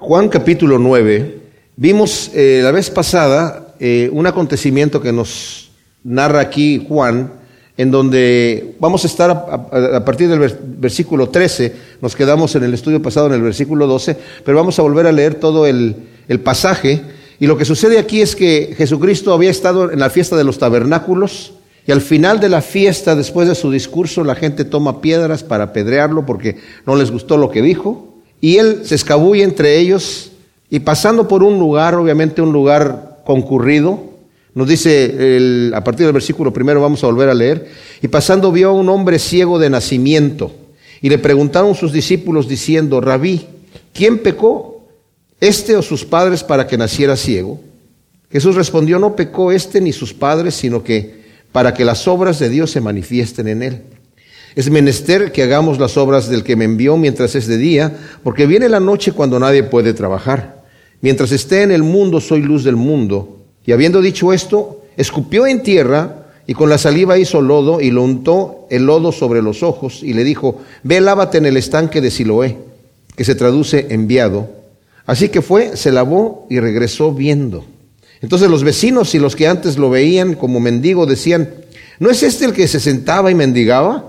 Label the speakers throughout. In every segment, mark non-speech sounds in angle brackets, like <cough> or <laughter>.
Speaker 1: Juan capítulo 9, vimos eh, la vez pasada eh, un acontecimiento que nos narra aquí Juan, en donde vamos a estar a, partir del versículo 13, nos quedamos en el estudio pasado en el versículo 12, pero vamos a volver a leer todo el, el pasaje. Y lo que sucede aquí es que Jesucristo había estado en la fiesta de los tabernáculos, y al final de la fiesta, después de su discurso, la gente toma piedras para apedrearlo porque no les gustó lo que dijo. Y él se escabulle entre ellos y pasando por un lugar, obviamente un lugar concurrido, nos dice a partir del versículo primero, vamos a volver a leer, y pasando vio a un hombre ciego de nacimiento y le preguntaron sus discípulos diciendo, rabí, ¿quién pecó? ¿Este o sus padres para que naciera ciego? Jesús respondió, no pecó este ni sus padres, sino que para que las obras de Dios se manifiesten en él. Es menester que hagamos las obras del que me envió mientras es de día, porque viene la noche cuando nadie puede trabajar. Mientras esté en el mundo, soy luz del mundo. Y habiendo dicho esto, escupió en tierra y con la saliva hizo lodo y lo untó el lodo sobre los ojos y le dijo, ve, lávate en el estanque de Siloé, que se traduce enviado. Así que fue, se lavó y regresó viendo. Entonces los vecinos y los que antes lo veían como mendigo decían, ¿no es este el que se sentaba y mendigaba?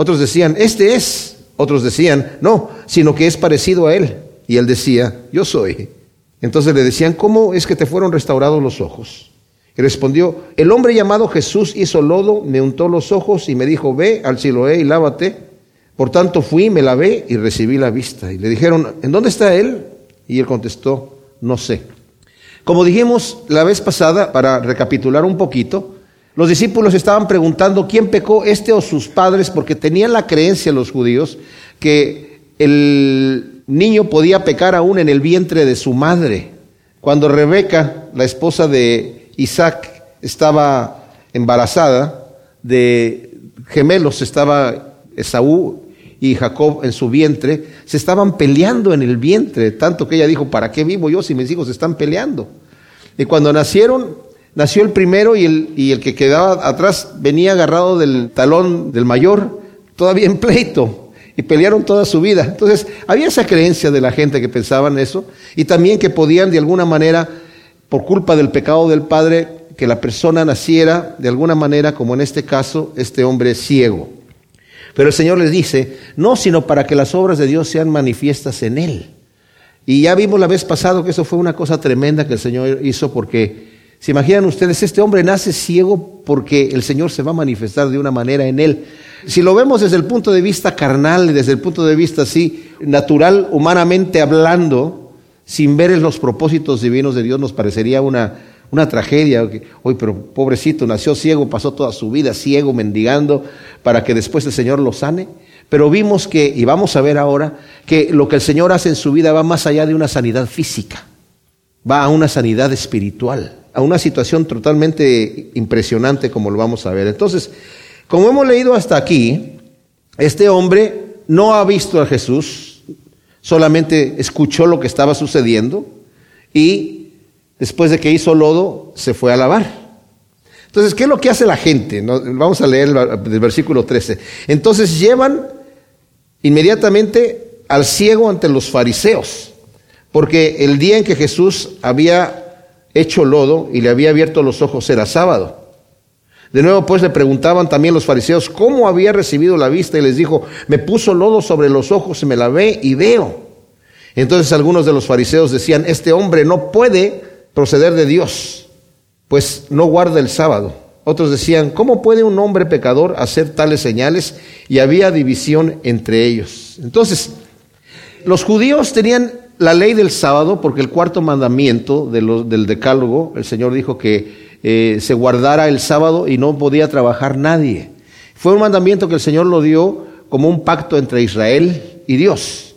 Speaker 1: Otros decían, este es. Otros decían, no, sino que es parecido a él. Y él decía, yo soy. Entonces le decían, ¿cómo es que te fueron restaurados los ojos? Y respondió, el hombre llamado Jesús hizo lodo, me untó los ojos y me dijo, ve al Siloé y lávate. Por tanto fui, me lavé y recibí la vista. Y le dijeron, ¿en dónde está él? Y él contestó, no sé. Como dijimos la vez pasada, para recapitular un poquito, los discípulos estaban preguntando quién pecó, este o sus padres, porque tenían la creencia los judíos que el niño podía pecar aún en el vientre de su madre. Cuando Rebeca, la esposa de Isaac, estaba embarazada de gemelos, estaba Esaú y Jacob en su vientre, se estaban peleando en el vientre, tanto que ella dijo, ¿para qué vivo yo si mis hijos están peleando? Y cuando nacieron, nació el primero y el, y el que quedaba atrás venía agarrado del talón del mayor, todavía en pleito, y pelearon toda su vida. Entonces, había esa creencia de la gente que pensaban eso, y también que podían de alguna manera, por culpa del pecado del padre, que la persona naciera de alguna manera, como en este caso, este hombre ciego. Pero el Señor les dice, no, sino para que las obras de Dios sean manifiestas en él. Y ya vimos la vez pasada que eso fue una cosa tremenda que el Señor hizo porque ¿Se imaginan ustedes? Este hombre nace ciego porque el Señor se va a manifestar de una manera en él. Si lo vemos desde el punto de vista carnal, desde el punto de vista así, natural, humanamente hablando, sin ver los propósitos divinos de Dios, nos parecería una, una tragedia. Hoy, pero pobrecito, nació ciego, pasó toda su vida ciego, mendigando, para que después el Señor lo sane. Pero vimos que, y vamos a ver ahora, que lo que el Señor hace en su vida va más allá de una sanidad física, va a una sanidad espiritual a una situación totalmente impresionante como lo vamos a ver. Entonces, como hemos leído hasta aquí, este hombre no ha visto a Jesús, solamente escuchó lo que estaba sucediendo y después de que hizo lodo se fue a lavar. Entonces, ¿qué es lo que hace la gente? Vamos a leer el versículo 13. Entonces llevan inmediatamente al ciego ante los fariseos, porque el día en que Jesús había hecho lodo y le había abierto los ojos era sábado. De nuevo pues le preguntaban también los fariseos cómo había recibido la vista y les dijo, me puso lodo sobre los ojos y me la ve y veo. Entonces algunos de los fariseos decían, este hombre no puede proceder de Dios, pues no guarda el sábado. Otros decían, ¿cómo puede un hombre pecador hacer tales señales? Y había división entre ellos. Entonces, los judíos tenían la ley del sábado, porque el cuarto mandamiento del decálogo, el Señor dijo que eh, se guardara el sábado y no podía trabajar nadie. Fue un mandamiento que el Señor lo dio como un pacto entre Israel y Dios.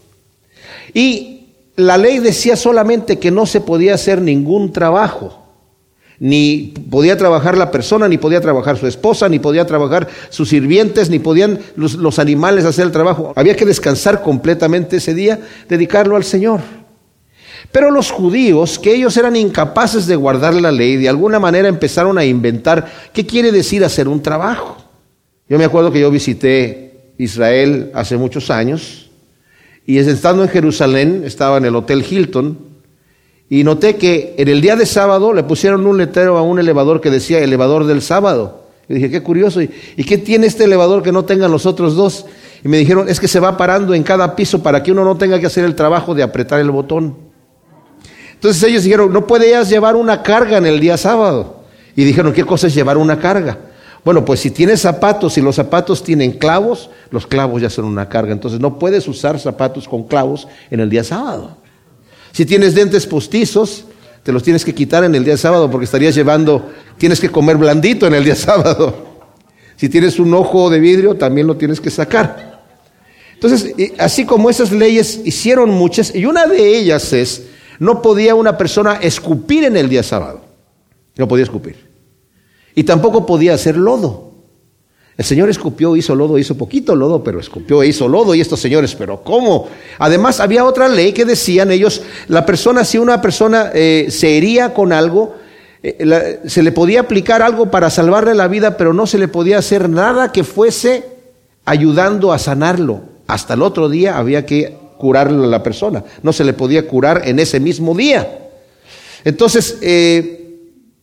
Speaker 1: Y la ley decía solamente que no se podía hacer ningún trabajo. Ni podía trabajar la persona, ni podía trabajar su esposa, ni podía trabajar sus sirvientes, ni podían los, animales hacer el trabajo. Había que descansar completamente ese día, dedicarlo al Señor. Pero los judíos, que ellos eran incapaces de guardar la ley, de alguna manera empezaron a inventar qué quiere decir hacer un trabajo. Yo me acuerdo que yo visité Israel hace muchos años Y estando en Jerusalén, estaba en el Hotel Hilton, y noté que en el día de sábado le pusieron un letrero a un elevador que decía elevador del sábado. Y dije, qué curioso, ¿y, qué tiene este elevador que no tengan los otros dos? Y me dijeron, es que se va parando en cada piso para que uno no tenga que hacer el trabajo de apretar el botón. Entonces ellos dijeron, no puedes llevar una carga en el día sábado. Y dijeron, ¿qué cosa es llevar una carga? Bueno, pues si tienes zapatos y los zapatos tienen clavos, los clavos ya son una carga. Entonces no puedes usar zapatos con clavos en el día sábado. Si tienes dentes postizos, te los tienes que quitar en el día sábado porque estarías llevando, tienes que comer blandito en el día <laughs> sábado. Si tienes un ojo de vidrio, también lo tienes que sacar. Entonces, así como esas leyes hicieron muchas, y una de ellas es, no podía una persona escupir en el día sábado. No podía escupir. Y tampoco podía hacer lodo. El Señor escupió, hizo lodo, hizo poquito lodo, pero escupió e hizo lodo. Y estos señores, pero ¿cómo? Además, había otra ley que decían ellos, la persona, si una persona eh, se hería con algo, eh, se le podía aplicar algo para salvarle la vida, pero no se le podía hacer nada que fuese ayudando a sanarlo. Hasta el otro día había que curarle a la persona. No se le podía curar en ese mismo día. Entonces, eh,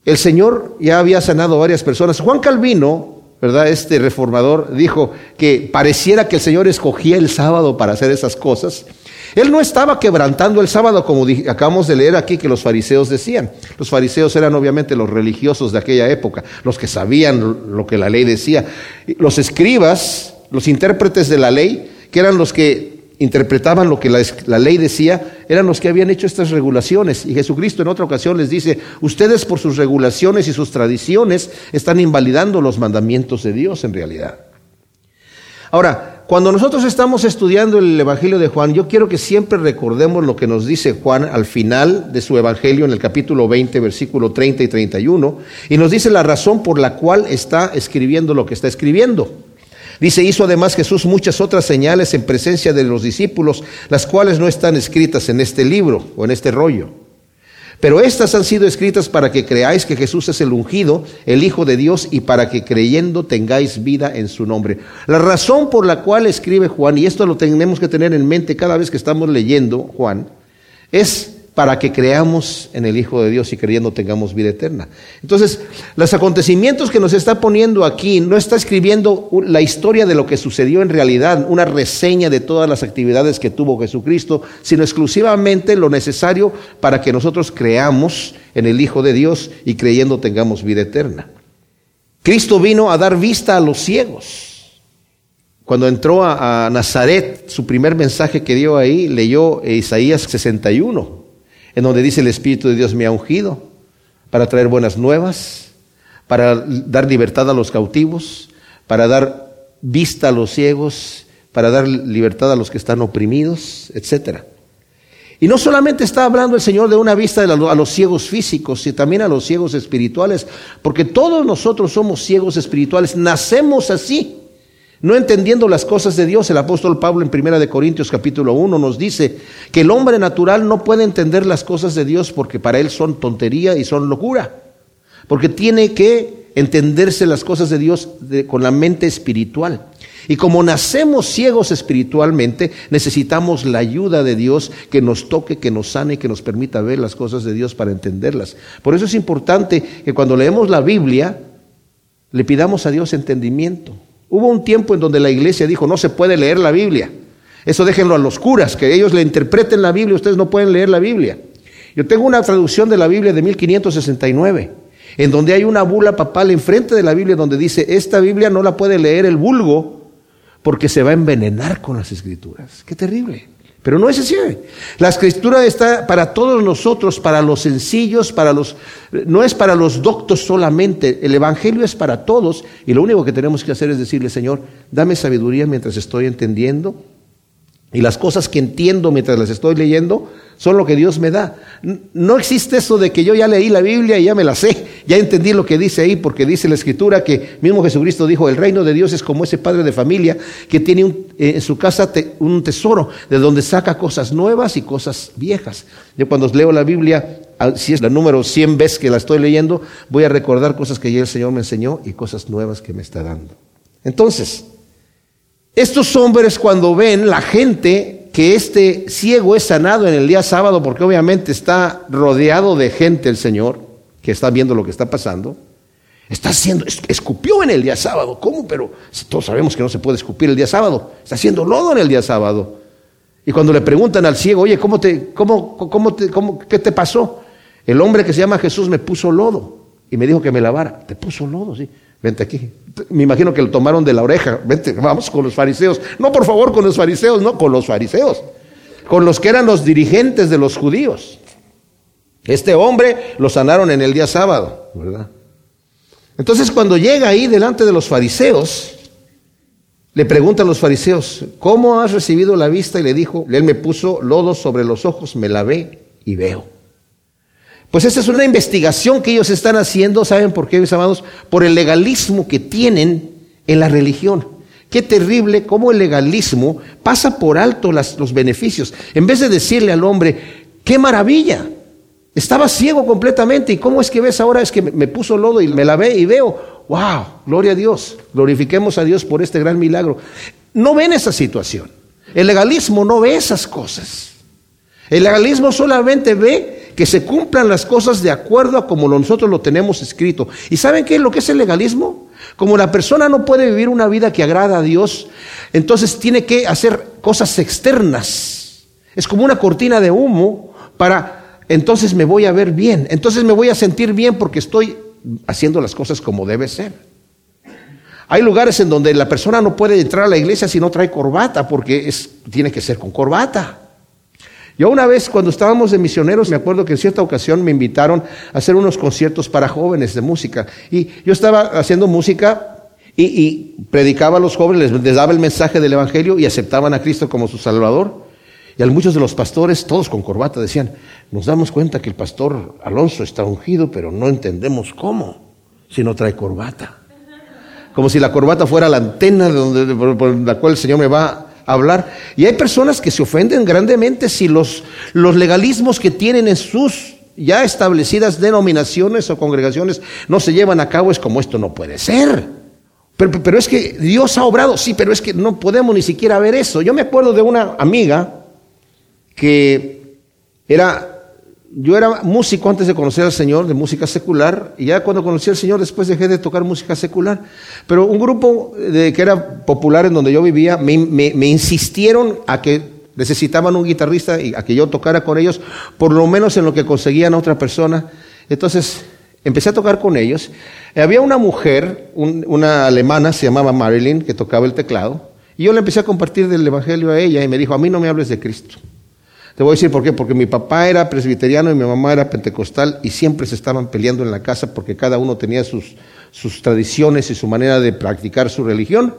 Speaker 1: el Señor ya había sanado a varias personas. Juan Calvino, ¿verdad? Este reformador dijo que pareciera que el Señor escogía el sábado para hacer esas cosas. Él no estaba quebrantando el sábado como acabamos de leer aquí que los fariseos decían. Los fariseos eran obviamente los religiosos de aquella época, los que sabían lo que la ley decía. Los escribas, los intérpretes de la ley, que eran los que interpretaban lo que la, ley decía, eran los que habían hecho estas regulaciones. Y Jesucristo en otra ocasión les dice, ustedes por sus regulaciones y sus tradiciones están invalidando los mandamientos de Dios en realidad. Ahora, cuando nosotros estamos estudiando el Evangelio de Juan, yo quiero que siempre recordemos lo que nos dice Juan al final de su Evangelio en el capítulo 20, versículo 30 y 31, y nos dice la razón por la cual está escribiendo lo que está escribiendo. Dice, hizo además Jesús muchas otras señales en presencia de los discípulos, las cuales no están escritas en este libro o en este rollo. Pero estas han sido escritas para que creáis que Jesús es el ungido, el Hijo de Dios, y para que creyendo tengáis vida en su nombre. La razón por la cual escribe Juan, y esto lo tenemos que tener en mente cada vez que estamos leyendo Juan, es para que creamos en el Hijo de Dios y creyendo tengamos vida eterna. Entonces, los acontecimientos que nos está poniendo aquí no está escribiendo la historia de lo que sucedió en realidad, una reseña de todas las actividades que tuvo Jesucristo, sino exclusivamente lo necesario para que nosotros creamos en el Hijo de Dios y creyendo tengamos vida eterna. Cristo vino a dar vista a los ciegos. Cuando entró a, Nazaret, su primer mensaje que dio ahí, leyó Isaías 61 en donde dice el Espíritu de Dios me ha ungido para traer buenas nuevas, para dar libertad a los cautivos, para dar vista a los ciegos, para dar libertad a los que están oprimidos, etc. Y no solamente está hablando el Señor de una vista a los ciegos físicos, sino también a los ciegos espirituales, porque todos nosotros somos ciegos espirituales, nacemos así. No entendiendo las cosas de Dios, el apóstol Pablo en 1 de Corintios capítulo 1 nos dice que el hombre natural no puede entender las cosas de Dios porque para él son tontería y son locura. Porque tiene que entenderse las cosas de Dios con la mente espiritual. Y como nacemos ciegos espiritualmente, necesitamos la ayuda de Dios que nos toque, que nos sane, que nos permita ver las cosas de Dios para entenderlas. Por eso es importante que cuando leemos la Biblia, le pidamos a Dios entendimiento. Hubo un tiempo en donde la iglesia dijo, no se puede leer la Biblia. Eso déjenlo a los curas, que ellos le interpreten la Biblia, ustedes no pueden leer la Biblia. Yo tengo una traducción de la Biblia de 1569, en donde hay una bula papal enfrente de la Biblia donde dice, esta Biblia no la puede leer el vulgo porque se va a envenenar con las escrituras. Qué terrible. Pero no es así. La escritura está para todos nosotros, para los sencillos, para los no es para los doctos solamente. El evangelio es para todos y lo único que tenemos que hacer es decirle, Señor, dame sabiduría mientras estoy entendiendo y las cosas que entiendo mientras las estoy leyendo son lo que Dios me da. No existe eso de que yo ya leí la Biblia y ya me la sé, ya entendí lo que dice ahí, porque dice la Escritura que mismo Jesucristo dijo, el reino de Dios es como ese padre de familia que tiene eh, en su casa un tesoro de donde saca cosas nuevas y cosas viejas. Yo cuando leo la Biblia, si es la número 100 veces que la estoy leyendo, voy a recordar cosas que ya el Señor me enseñó y cosas nuevas que me está dando. Entonces, estos hombres cuando ven la gente que este ciego es sanado en el día sábado porque obviamente está rodeado de gente el Señor que está viendo lo que está pasando. Está haciendo, escupió en el día sábado. ¿Cómo? Pero todos sabemos que no se puede escupir el día sábado. Está haciendo lodo en el día sábado. Y cuando le preguntan al ciego, oye, ¿cómo te, cómo, cómo te, cómo, ¿qué te pasó? El hombre que se llama Jesús me puso lodo y me dijo que me lavara. Te puso lodo, sí. Vente aquí. Me imagino que lo tomaron de la oreja. Vente, vamos con los fariseos. No, por favor, con los fariseos, no, con los fariseos. Con los que eran los dirigentes de los judíos. Este hombre lo sanaron en el día sábado, ¿verdad? Entonces cuando llega ahí delante de los fariseos, le preguntan los fariseos, ¿cómo has recibido la vista? Y le dijo, él me puso lodo sobre los ojos, me lavé y veo. Pues esa es una investigación que ellos están haciendo, ¿saben por qué, mis amados? Por el legalismo que tienen en la religión. Qué terrible cómo el legalismo pasa por alto los beneficios. En vez de decirle al hombre, qué maravilla, estaba ciego completamente y cómo es que ves ahora es que me puso lodo y me lavé y veo, wow, gloria a Dios, glorifiquemos a Dios por este gran milagro. No ven esa situación. El legalismo no ve esas cosas. El legalismo solamente ve que se cumplan las cosas de acuerdo a como nosotros lo tenemos escrito. ¿Y saben qué es lo que es el legalismo? Como la persona no puede vivir una vida que agrada a Dios, entonces tiene que hacer cosas externas. Es como una cortina de humo para, entonces me voy a ver bien, entonces me voy a sentir bien porque estoy haciendo las cosas como debe ser. Hay lugares en donde la persona no puede entrar a la iglesia si no trae corbata, porque es, tiene que ser con corbata. Yo una vez cuando estábamos de misioneros, me acuerdo que en cierta ocasión me invitaron a hacer unos conciertos para jóvenes de música. Y yo estaba haciendo música y, predicaba a los jóvenes, les, daba el mensaje del Evangelio y aceptaban a Cristo como su Salvador. Y a muchos de los pastores, todos con corbata, decían, nos damos cuenta que el pastor Alonso está ungido, pero no entendemos cómo, si no trae corbata. Como si la corbata fuera la antena donde, por la cual el Señor me va hablar. Y hay personas que se ofenden grandemente si los, los legalismos que tienen en sus ya establecidas denominaciones o congregaciones no se llevan a cabo. Es como esto no puede ser. Pero, pero es que Dios ha obrado, sí, pero es que no podemos ni siquiera ver eso. Yo me acuerdo de una amiga que era yo era músico antes de conocer al Señor, de música secular, y ya cuando conocí al Señor después dejé de tocar música secular. Pero un grupo de, que era popular en donde yo vivía, me, insistieron a que necesitaban un guitarrista y a que yo tocara con ellos, por lo menos en lo que conseguían a otra persona. Entonces empecé a tocar con ellos. Había una mujer, una alemana, se llamaba Marilyn, que tocaba el teclado, y yo le empecé a compartir del Evangelio a ella y me dijo, a mí no me hables de Cristo. Te voy a decir por qué, porque mi papá era presbiteriano y mi mamá era pentecostal y siempre se estaban peleando en la casa porque cada uno tenía sus, sus tradiciones y su manera de practicar su religión.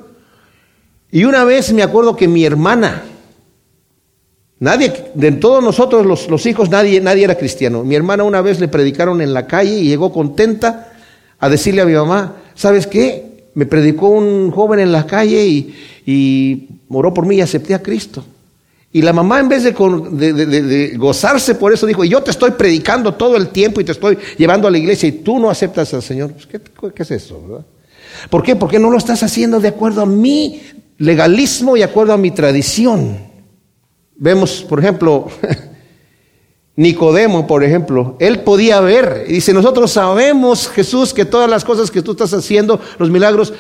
Speaker 1: Y una vez me acuerdo que mi hermana, nadie, de todos nosotros los, los hijos, nadie, nadie era cristiano. Mi hermana una vez le predicaron en la calle y llegó contenta a decirle a mi mamá, ¿sabes qué? Me predicó un joven en la calle y, y oró por mí y acepté a Cristo. Y la mamá en vez de, gozarse por eso dijo, yo te estoy predicando todo el tiempo y te estoy llevando a la iglesia y tú no aceptas al Señor. Pues, ¿qué, es eso? Verdad? ¿Por qué? Porque no lo estás haciendo de acuerdo a mi legalismo y de acuerdo a mi tradición. Vemos, por ejemplo, <laughs> Nicodemo, por ejemplo, él podía ver. Y dice, nosotros sabemos, Jesús, que todas las cosas que tú estás haciendo, los milagros,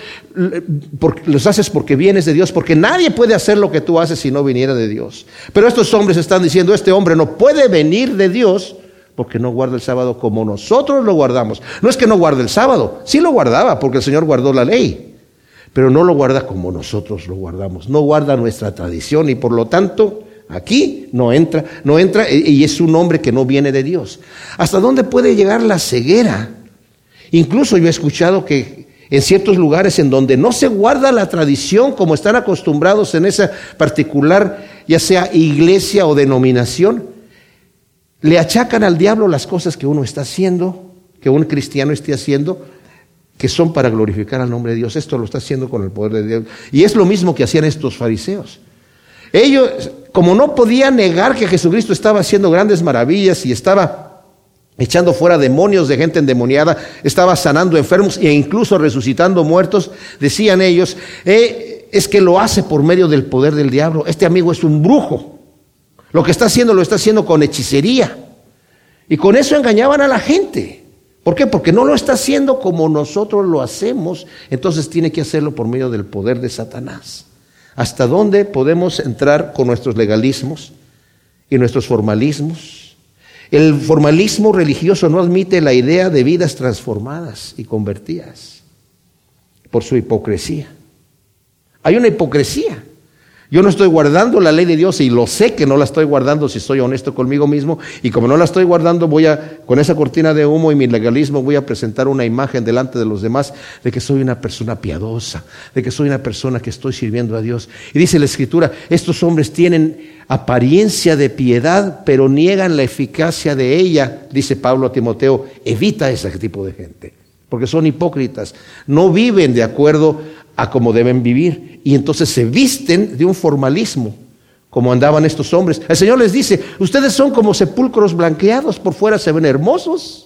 Speaker 1: los haces porque vienes de Dios, porque nadie puede hacer lo que tú haces si no viniera de Dios. Pero estos hombres están diciendo, este hombre no puede venir de Dios porque no guarda el sábado como nosotros lo guardamos. No es que no guarde el sábado, sí lo guardaba porque el Señor guardó la ley, pero no lo guarda como nosotros lo guardamos, no guarda nuestra tradición y por lo tanto Aquí no entra, no entra y es un hombre que no viene de Dios. ¿Hasta dónde puede llegar la ceguera? Incluso yo he escuchado que en ciertos lugares en donde no se guarda la tradición como están acostumbrados en esa particular, ya sea iglesia o denominación, le achacan al diablo las cosas que uno está haciendo, que un cristiano esté haciendo, que son para glorificar al nombre de Dios. Esto lo está haciendo con el poder de Dios. Y es lo mismo que hacían estos fariseos. Ellos, como no podían negar que Jesucristo estaba haciendo grandes maravillas y estaba echando fuera demonios de gente endemoniada, estaba sanando enfermos e incluso resucitando muertos, decían ellos, eh, es que lo hace por medio del poder del diablo. Este amigo es un brujo. Lo que está haciendo lo está haciendo con hechicería. Y con eso engañaban a la gente. ¿Por qué? Porque no lo está haciendo como nosotros lo hacemos, entonces tiene que hacerlo por medio del poder de Satanás. ¿Hasta dónde podemos entrar con nuestros legalismos y nuestros formalismos? El formalismo religioso no admite la idea de vidas transformadas y convertidas por su hipocresía. Hay una hipocresía. Yo no estoy guardando la ley de Dios y lo sé que no la estoy guardando si soy honesto conmigo mismo. Y como no la estoy guardando, voy a, con esa cortina de humo y mi legalismo, voy a presentar una imagen delante de los demás de que soy una persona piadosa, de que soy una persona que estoy sirviendo a Dios. Y dice la Escritura, estos hombres tienen apariencia de piedad, pero niegan la eficacia de ella, dice Pablo a Timoteo, evita ese tipo de gente, porque son hipócritas, no viven de acuerdo a cómo deben vivir. Y entonces se visten de un formalismo, como andaban estos hombres. El Señor les dice, ustedes son como sepulcros blanqueados, por fuera se ven hermosos.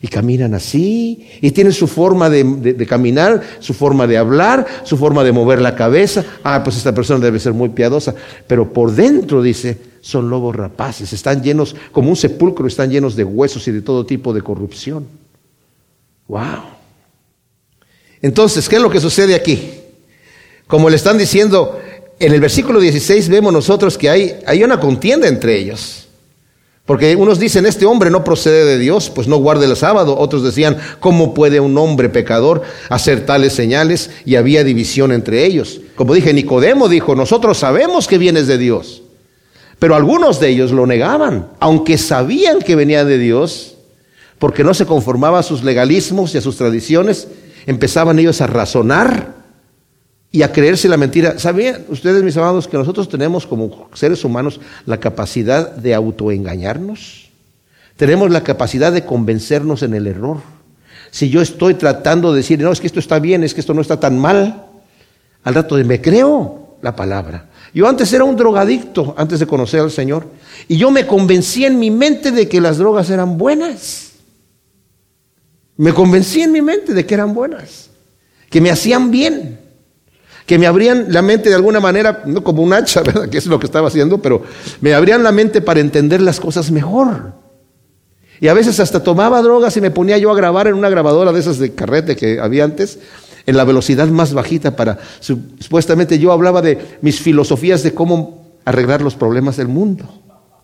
Speaker 1: Y caminan así, y tienen su forma de, caminar, su forma de hablar, su forma de mover la cabeza. Ah, pues esta persona debe ser muy piadosa. Pero por dentro, dice, son lobos rapaces, están llenos, como un sepulcro, están llenos de huesos y de todo tipo de corrupción. ¡Wow! Entonces, ¿qué es lo que sucede aquí? Como le están diciendo, en el versículo 16 vemos nosotros que hay, hay una contienda entre ellos. Porque unos dicen, este hombre no procede de Dios, pues no guarde el sábado. Otros decían, ¿cómo puede un hombre pecador hacer tales señales? Y había división entre ellos. Como dije, Nicodemo dijo, nosotros sabemos que vienes de Dios. Pero algunos de ellos lo negaban, aunque sabían que venía de Dios, porque no se conformaba a sus legalismos y a sus tradiciones, empezaban ellos a razonar y a creerse la mentira. ¿Sabían ustedes, mis amados, que nosotros tenemos como seres humanos la capacidad de autoengañarnos? Tenemos la capacidad de convencernos en el error. Si yo estoy tratando de decir, no, es que esto está bien, es que esto no está tan mal, al rato de me creo la palabra. Yo antes era un drogadicto, antes de conocer al Señor, y yo me convencí en mi mente de que las drogas eran buenas. Me convencí en mi mente de que eran buenas, que me hacían bien, que me abrían la mente de alguna manera, no como un hacha, <laughs> ¿verdad? que es lo que estaba haciendo, pero me abrían la mente para entender las cosas mejor. Y a veces hasta tomaba drogas y me ponía yo a grabar en una grabadora de esas de carrete que había antes, en la velocidad más bajita para, supuestamente yo hablaba de mis filosofías de cómo arreglar los problemas del mundo.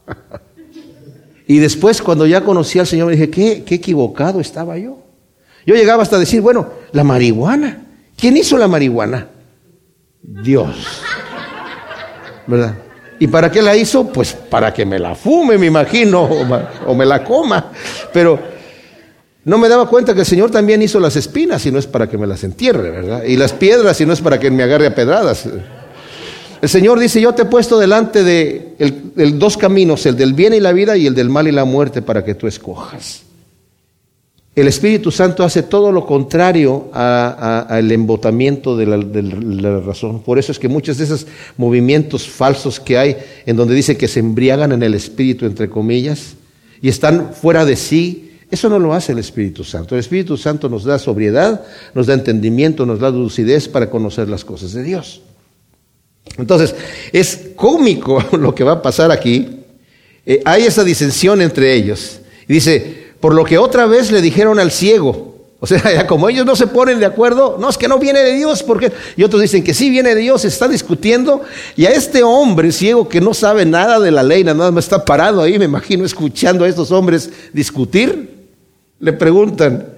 Speaker 1: <laughs> y después cuando ya conocí al Señor me dije, qué, qué equivocado estaba yo. Yo llegaba hasta decir, bueno, la marihuana. ¿Quién hizo la marihuana? Dios. ¿Verdad? ¿Y para qué la hizo? Pues para que me la fume, me imagino, o, me la coma. Pero no me daba cuenta que el Señor también hizo las espinas y no es para que me las entierre, ¿verdad? Y las piedras y no es para que me agarre a pedradas. El Señor dice, yo te he puesto delante de el, dos caminos, el del bien y la vida y el del mal y la muerte, para que tú escojas. El Espíritu Santo hace todo lo contrario al embotamiento de la, razón. Por eso es que muchos de esos movimientos falsos que hay, en donde dice que se embriagan en el Espíritu, entre comillas, y están fuera de sí, eso no lo hace el Espíritu Santo. El Espíritu Santo nos da sobriedad, nos da entendimiento, nos da lucidez para conocer las cosas de Dios. Entonces, es cómico <laughs> lo que va a pasar aquí. Eh, hay esa disensión entre ellos. Dice, por lo que otra vez le dijeron al ciego. O sea, <laughs> como ellos no se ponen de acuerdo, no es que no viene de Dios, porque y otros dicen que sí viene de Dios, se está discutiendo, y a este hombre ciego que no sabe nada de la ley, nada más está parado ahí, me imagino, escuchando a estos hombres discutir, le preguntan,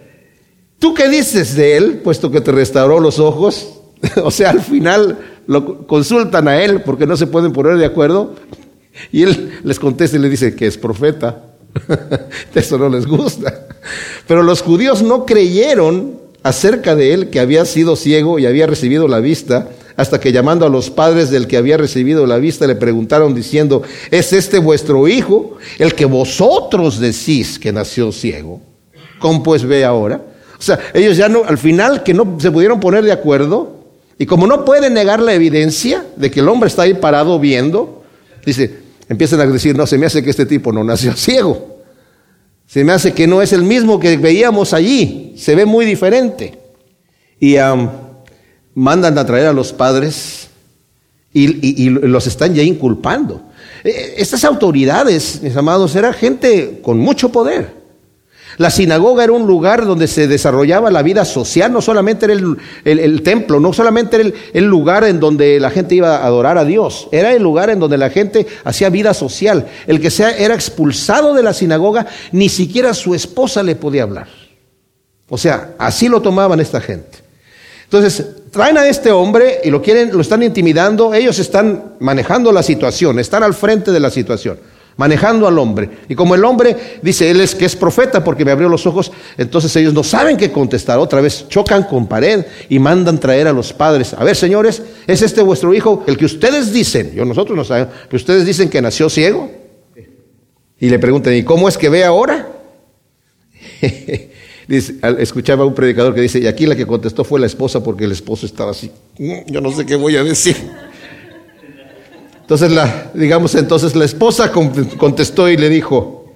Speaker 1: ¿tú qué dices de él, puesto que te restauró los ojos? <laughs> o sea, al final lo consultan a él porque no se pueden poner de acuerdo, y él les contesta y le dice que es profeta. <laughs> Eso no les gusta. Pero los judíos no creyeron acerca de él que había sido ciego y había recibido la vista, hasta que llamando a los padres del que había recibido la vista le preguntaron diciendo, ¿es este vuestro hijo, el que vosotros decís que nació ciego? ¿Cómo pues ve ahora? O sea, ellos ya no, al final que no se pudieron poner de acuerdo, y como no pueden negar la evidencia de que el hombre está ahí parado viendo, dice, empiezan a decir, no, se me hace que este tipo no nació <laughs> ciego. Se me hace que no es el mismo que veíamos allí. Se ve muy diferente. Y mandan a traer a los padres y, los están ya inculpando. Eh, estas autoridades, mis amados, era gente con mucho poder. La sinagoga era un lugar donde se desarrollaba la vida social, no solamente era el, templo, no solamente era el, lugar en donde la gente iba a adorar a Dios, era el lugar en donde la gente hacía vida social. El que sea, era expulsado de la sinagoga, ni siquiera su esposa le podía hablar. O sea, así lo tomaban esta gente. Entonces, traen a este hombre y lo quieren, lo están intimidando, ellos están manejando la situación, están al frente de la situación manejando al hombre. Y como el hombre dice, él es que es profeta porque me abrió los ojos, entonces ellos no saben qué contestar. Otra vez chocan con pared y mandan traer a los padres. A ver, señores, ¿es este vuestro hijo el que ustedes dicen? Yo nosotros no sabemos, que ustedes dicen que nació ciego. Y le preguntan, ¿y cómo es que ve ahora? <laughs> escuchaba un predicador que dice, y aquí la que contestó fue la esposa porque el esposo estaba así. Mm, yo no sé qué voy a decir. Entonces, la, digamos, entonces la esposa contestó y le dijo,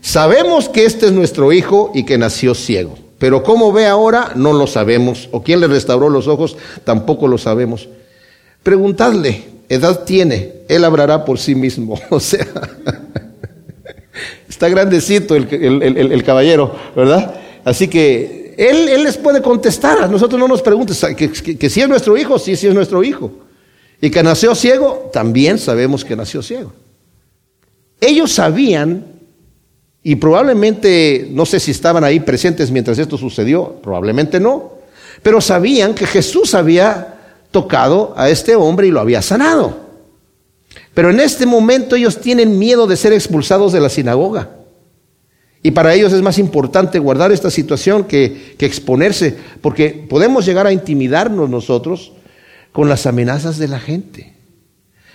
Speaker 1: sabemos que este es nuestro hijo y que nació ciego, pero cómo ve ahora no lo sabemos, o quién le restauró los ojos tampoco lo sabemos. Preguntadle, edad tiene, él habrá por sí mismo. <laughs> O sea, <laughs> está grandecito el, caballero, ¿verdad? Así que él, él, les puede contestar, a nosotros no nos preguntes, que, que si es nuestro hijo, sí, sí es nuestro hijo. Y que nació ciego, también sabemos que nació ciego. Ellos sabían, y probablemente, no sé si estaban ahí presentes mientras esto sucedió, probablemente no, pero sabían que Jesús había tocado a este hombre y lo había sanado. Pero en este momento ellos tienen miedo de ser expulsados de la sinagoga. Y para ellos es más importante guardar esta situación que, que exponerse, porque podemos llegar a intimidarnos nosotros con las amenazas de la gente.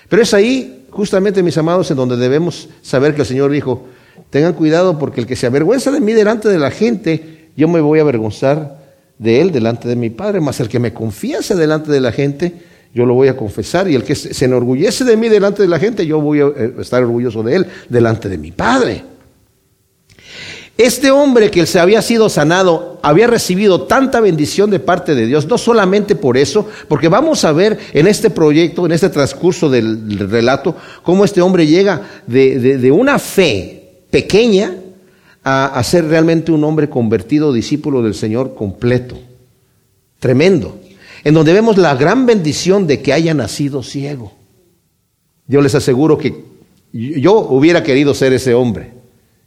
Speaker 1: Pero es ahí, justamente, mis amados, en donde debemos saber que el Señor dijo, tengan cuidado porque el que se avergüenza de mí delante de la gente, yo me voy a avergonzar de él delante de mi Padre, más el que me confiese delante de la gente, yo lo voy a confesar, y el que se enorgullece de mí delante de la gente, yo voy a eh, estar orgulloso de él delante de mi Padre. Este hombre que se había sido sanado había recibido tanta bendición de parte de Dios, no solamente por eso, porque vamos a ver en este proyecto, en este transcurso del relato, cómo este hombre llega de, una fe pequeña a, a, ser realmente un hombre convertido, discípulo del Señor completo. Tremendo. En donde vemos la gran bendición de que haya nacido ciego. Yo les aseguro que yo hubiera querido ser ese hombre.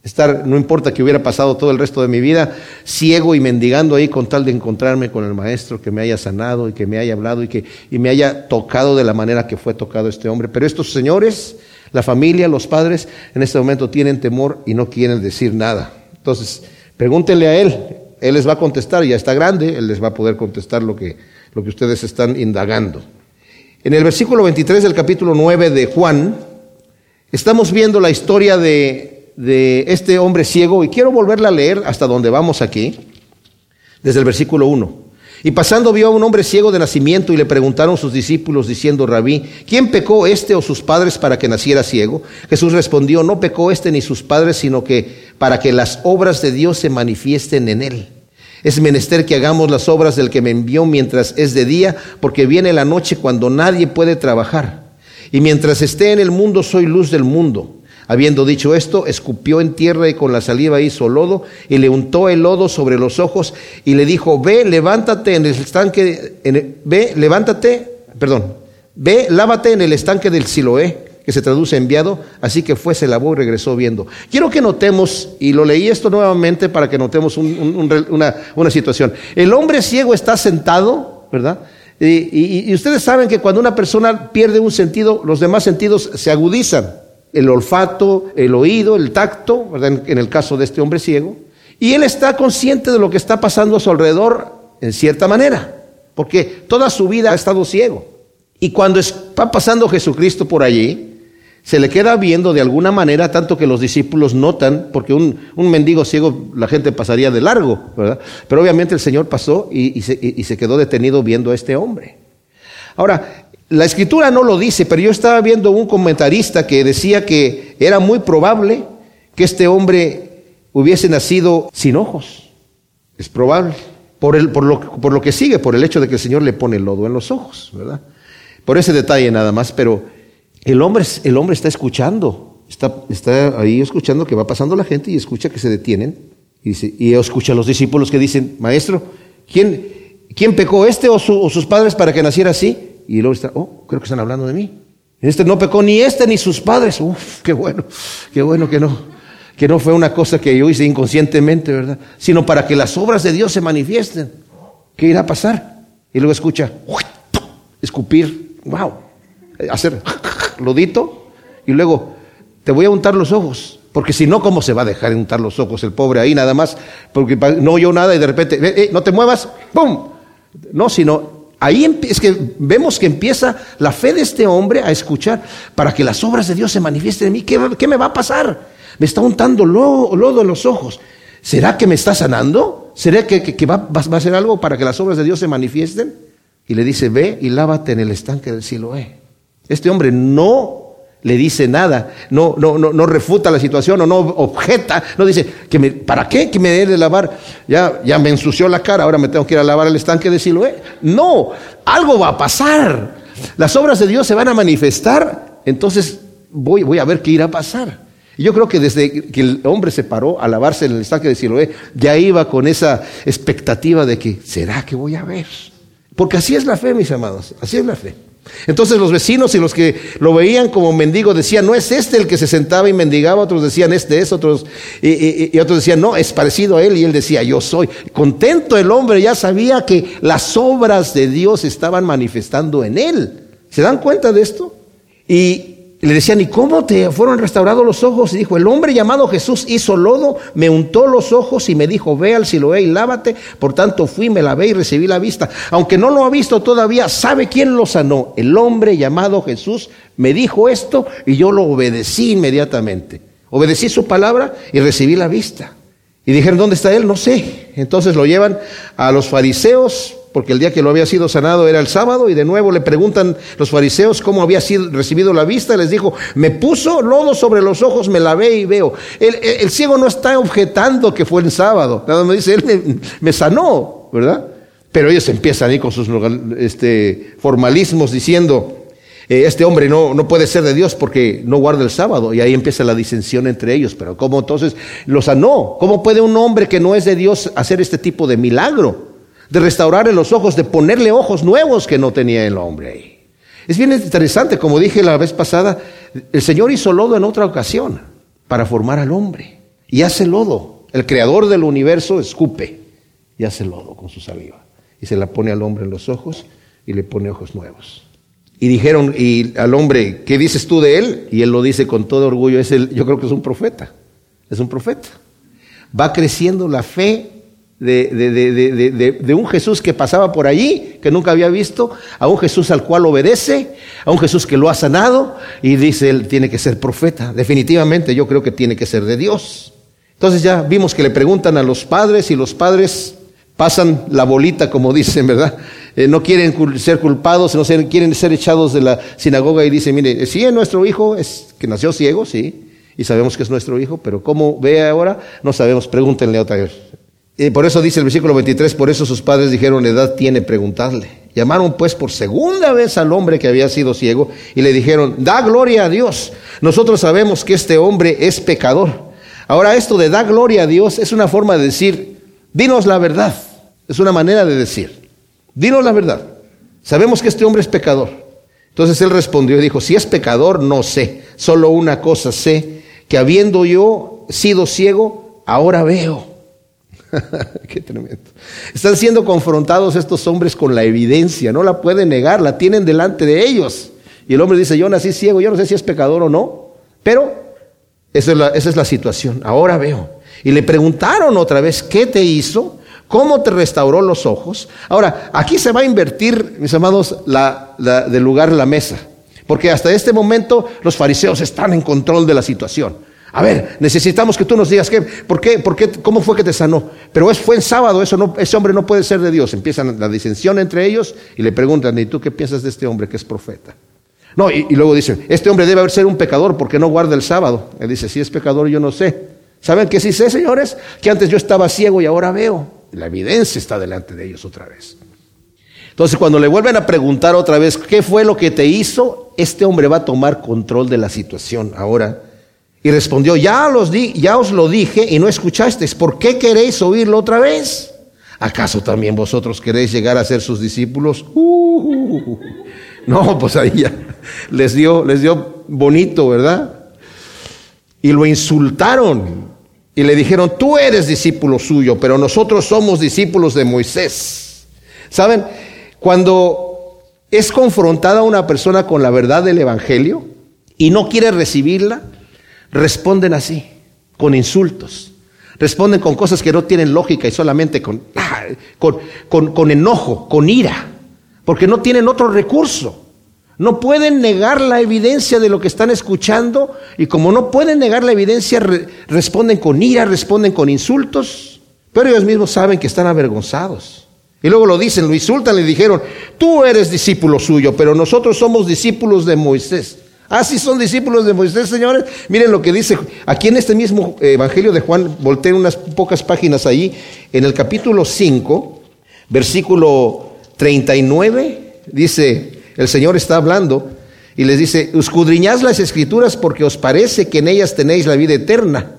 Speaker 1: Estar, no importa que hubiera pasado todo el resto de mi vida ciego y mendigando ahí con tal de encontrarme con el maestro que me haya sanado y que me haya hablado y que y me haya tocado de la manera que fue tocado este hombre. Pero estos señores, la familia, los padres, en este momento tienen temor y no quieren decir nada. Entonces, pregúntenle a él, él les va a contestar, ya está grande, él les va a poder contestar lo que, lo que ustedes están indagando. En el versículo 23 del capítulo 9 de Juan, estamos viendo la historia de de este hombre ciego y quiero volverla a leer hasta donde vamos aquí, desde el versículo 1. Y pasando vio a un hombre ciego de nacimiento y le preguntaron sus discípulos diciendo, Rabí, ¿quién pecó este o sus padres para que naciera ciego? Jesús respondió, no pecó este ni sus padres, sino que para que las obras de Dios se manifiesten en él. Es menester que hagamos las obras del que me envió mientras es de día, porque viene la noche cuando nadie puede trabajar. Y mientras esté en el mundo soy luz del mundo. Habiendo dicho esto, escupió en tierra y con la saliva hizo lodo y le untó el lodo sobre los ojos y le dijo, ve, levántate en el estanque, ve, levántate, perdón, ve, lávate en el estanque del Siloé, que se traduce enviado, así que fue, se lavó y regresó viendo. Quiero que notemos, y lo leí esto nuevamente para que notemos una, una, situación. El hombre ciego está sentado, ¿verdad? y ustedes saben que cuando una persona pierde un sentido, los demás sentidos se agudizan el olfato, el oído, el tacto, en el caso de este hombre ciego, y él está consciente de lo que está pasando a su alrededor en cierta manera, porque toda su vida ha estado ciego. Y cuando está pasando Jesucristo por allí, se le queda viendo de alguna manera, tanto que los discípulos notan, porque un, mendigo ciego la gente pasaría de largo, ¿verdad? Pero obviamente el Señor pasó y, se, y se quedó detenido viendo a este hombre. Ahora, la escritura no lo dice, pero yo estaba viendo un comentarista que decía que era muy probable que este hombre hubiese nacido sin ojos. Es probable. Por, el, por, lo, por lo que sigue, por el hecho de que el Señor le pone el lodo en los ojos, ¿verdad? Por ese detalle nada más, pero el hombre, el hombre está escuchando, está, está ahí escuchando que va pasando la gente y escucha que se detienen. Y, y escucha a los discípulos que dicen, maestro, ¿quién, quién pecó, este o, sus padres para que naciera así? Y luego está, oh, creo que están hablando de mí. Este no pecó ni este ni sus padres. Uf, qué bueno, qué bueno que no, que no fue una cosa que yo hice inconscientemente, ¿verdad? Sino para que las obras de Dios se manifiesten. ¿Qué irá a pasar? Y luego escucha, escupir, wow, hacer <laughs> lodito y luego te voy a untar los ojos. Porque si no, ¿cómo se va a dejar untar los ojos el pobre ahí nada más? Porque no oyó nada y de repente, eh, no te muevas, ¡pum! No, sino ahí es que vemos que empieza la fe de este hombre a escuchar para que las obras de Dios se manifiesten en mí. ¿Qué, me va a pasar? Me está untando lodo, en los ojos. ¿Será que me está sanando? ¿Será que, va, va, a hacer algo para que las obras de Dios se manifiesten? Y le dice, ve y lávate en el estanque del Siloé. Este hombre no le dice nada, no, no, no, no refuta la situación o no objeta, no dice, que me, ¿para qué que me dé de lavar? Ya, ya me ensució la cara, ahora me tengo que ir a lavar el estanque de Siloé. No, algo va a pasar. Las obras de Dios se van a manifestar, entonces voy, voy a ver qué irá a pasar. Y yo creo que desde que el hombre se paró a lavarse en el estanque de Siloé, ya iba con esa expectativa de que, ¿será que voy a ver? Porque así es la fe, mis amados, así es la fe. Entonces los vecinos y los que lo veían como mendigo decían, no es este el que se sentaba y mendigaba, otros decían, este es, otros, y, y, otros decían, no, es parecido a él, y él decía, yo soy. Contento el hombre ya sabía que las obras de Dios estaban manifestando en él. ¿Se dan cuenta de esto? Y le decían, ¿y cómo te fueron restaurados los ojos? Y dijo, el hombre llamado Jesús hizo lodo, me untó los ojos y me dijo, ve al Siloé y lávate. Por tanto fui, me lavé y recibí la vista. Aunque no lo ha visto todavía, ¿sabe quién lo sanó? El hombre llamado Jesús me dijo esto y yo lo obedecí inmediatamente. Obedecí su palabra y recibí la vista. Y dijeron, ¿dónde está él? No sé. Entonces lo llevan a los fariseos, porque el día que lo había sido sanado era el sábado, y de nuevo le preguntan los fariseos cómo había sido, recibido la vista, les dijo, me puso lodo sobre los ojos, me lavé y veo. El, ciego no está objetando que fue el sábado, nada más dice, él me, sanó, ¿verdad? Pero ellos empiezan ahí con sus este, formalismos diciendo, eh, este hombre no, no puede ser de Dios porque no guarda el sábado. Y ahí empieza la disensión entre ellos. Pero ¿cómo entonces lo sanó? ¿Cómo puede un hombre que no es de Dios hacer este tipo de milagro? De restaurarle los ojos, de ponerle ojos nuevos que no tenía el hombre. Es bien interesante, como dije la vez pasada, el Señor hizo lodo en otra ocasión para formar al hombre. Y hace lodo. El creador del universo escupe y hace lodo con su saliva. Y se la pone al hombre en los ojos y le pone ojos nuevos. Y dijeron y al hombre, ¿qué dices tú de él? Y él lo dice con todo orgullo, es el, yo creo que es un profeta. Es un profeta. Va creciendo la fe de, un Jesús que pasaba por allí, que nunca había visto, a un Jesús al cual obedece, a un Jesús que lo ha sanado y dice, él tiene que ser profeta. Definitivamente yo creo que tiene que ser de Dios. Entonces ya vimos que le preguntan a los padres y los padres pasan la bolita, como dicen, ¿verdad? Eh, no quieren ser culpados, no quieren ser echados de la sinagoga y dicen, mire, sí, es nuestro hijo, es que nació ciego, sí, y sabemos que es nuestro hijo, pero ¿cómo ve ahora? No sabemos, pregúntenle otra vez. Por eso dice el versículo 23, por eso sus padres dijeron, edad tiene preguntarle. Llamaron pues por segunda vez al hombre que había sido ciego y le dijeron, da gloria a Dios. Nosotros sabemos que este hombre es pecador. Ahora esto de da gloria a Dios es una forma de decir, dinos la verdad. Es una manera de decir, dinos la verdad. Sabemos que este hombre es pecador. Entonces él respondió y dijo, si es pecador, no sé. Solo una cosa sé, que habiendo yo sido ciego, ahora veo. <laughs> Qué tremendo. Están siendo confrontados estos hombres con la evidencia, no la pueden negar, la tienen delante de ellos. Y el hombre dice, yo nací ciego, yo no sé si es pecador o no, pero esa es la, situación, ahora veo. Y le preguntaron otra vez, ¿qué te hizo? ¿Cómo te restauró los ojos? Ahora, aquí se va a invertir, mis amados, la, del lugar la mesa. Porque hasta este momento los fariseos están en control de la situación. A ver, necesitamos que tú nos digas qué, por qué, por qué, cómo fue que te sanó. Pero es, fue en sábado, eso no, ese hombre no puede ser de Dios. Empiezan la disensión entre ellos y le preguntan, ¿y tú qué piensas de este hombre que es profeta? No, y, luego dicen, este hombre debe haber ser un pecador porque no guarda el sábado. Él dice, si es pecador yo no sé. ¿Saben qué sí sé, señores? Que antes yo estaba ciego y ahora veo. La evidencia está delante de ellos otra vez. Entonces cuando le vuelven a preguntar otra vez, ¿qué fue lo que te hizo? Este hombre va a tomar control de la situación ahora. Y respondió, ya, los di, ya os lo dije y no escuchasteis. ¿Por qué queréis oírlo otra vez? ¿Acaso también vosotros queréis llegar a ser sus discípulos? Uh, <laughs> no, pues ahí ya les dio, les dio bonito, ¿verdad? Y lo insultaron y le dijeron, tú eres discípulo suyo, pero nosotros somos discípulos de Moisés. ¿Saben? Cuando es confrontada una persona con la verdad del Evangelio y no quiere recibirla, responden así, con insultos. Responden con cosas que no tienen lógica y solamente con, ah, con, con, enojo, con ira, porque no tienen otro recurso. No pueden negar la evidencia de lo que están escuchando y como no pueden negar la evidencia, responden con ira, responden con insultos, pero ellos mismos saben que están avergonzados. Y luego lo dicen, lo insultan, le dijeron, tú eres discípulo suyo, pero nosotros somos discípulos de Moisés. Ah, sí son discípulos de Moisés, señores. Miren lo que dice aquí en este mismo Evangelio de Juan, volteé unas pocas páginas ahí, en el capítulo 5, versículo 39, dice, el Señor está hablando y les dice, escudriñad las escrituras porque os parece que en ellas tenéis la vida eterna.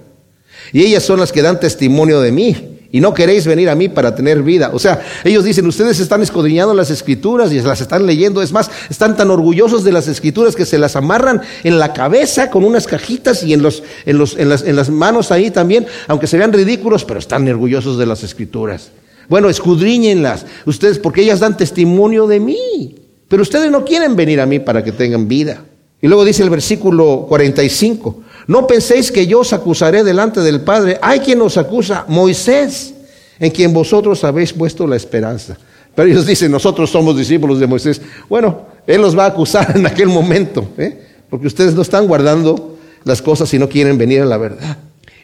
Speaker 1: Y ellas son las que dan testimonio de mí y no queréis venir a mí para tener vida. O sea, ellos dicen, ustedes están escudriñando las escrituras y las están leyendo. Es más, están tan orgullosos de las escrituras que se las amarran en la cabeza con unas cajitas y en, los, en, los, en, las, en las manos ahí también, aunque se vean ridículos, pero están orgullosos de las escrituras. Bueno, escudriñenlas ustedes porque ellas dan testimonio de mí. Pero ustedes no quieren venir a mí para que tengan vida. Y luego dice el versículo 45, no penséis que yo os acusaré delante del Padre. Hay quien os acusa, Moisés, en quien vosotros habéis puesto la esperanza. Pero ellos dicen, nosotros somos discípulos de Moisés. Bueno, Él los va a acusar <laughs> en aquel momento, ¿eh? porque ustedes no están guardando las cosas y no quieren venir a la verdad.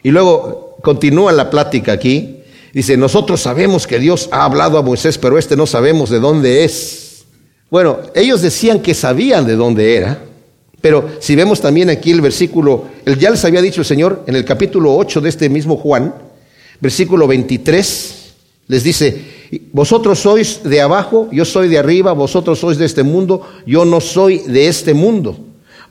Speaker 1: Y luego continúa la plática aquí. Dice, nosotros sabemos que Dios ha hablado a Moisés, pero este no sabemos de dónde es. Bueno, ellos decían que sabían de dónde era, pero si vemos también aquí el versículo, el, ya les había dicho el Señor en el capítulo 8 de este mismo Juan, versículo 23, les dice, vosotros sois de abajo, yo soy de arriba, vosotros sois de este mundo, yo no soy de este mundo.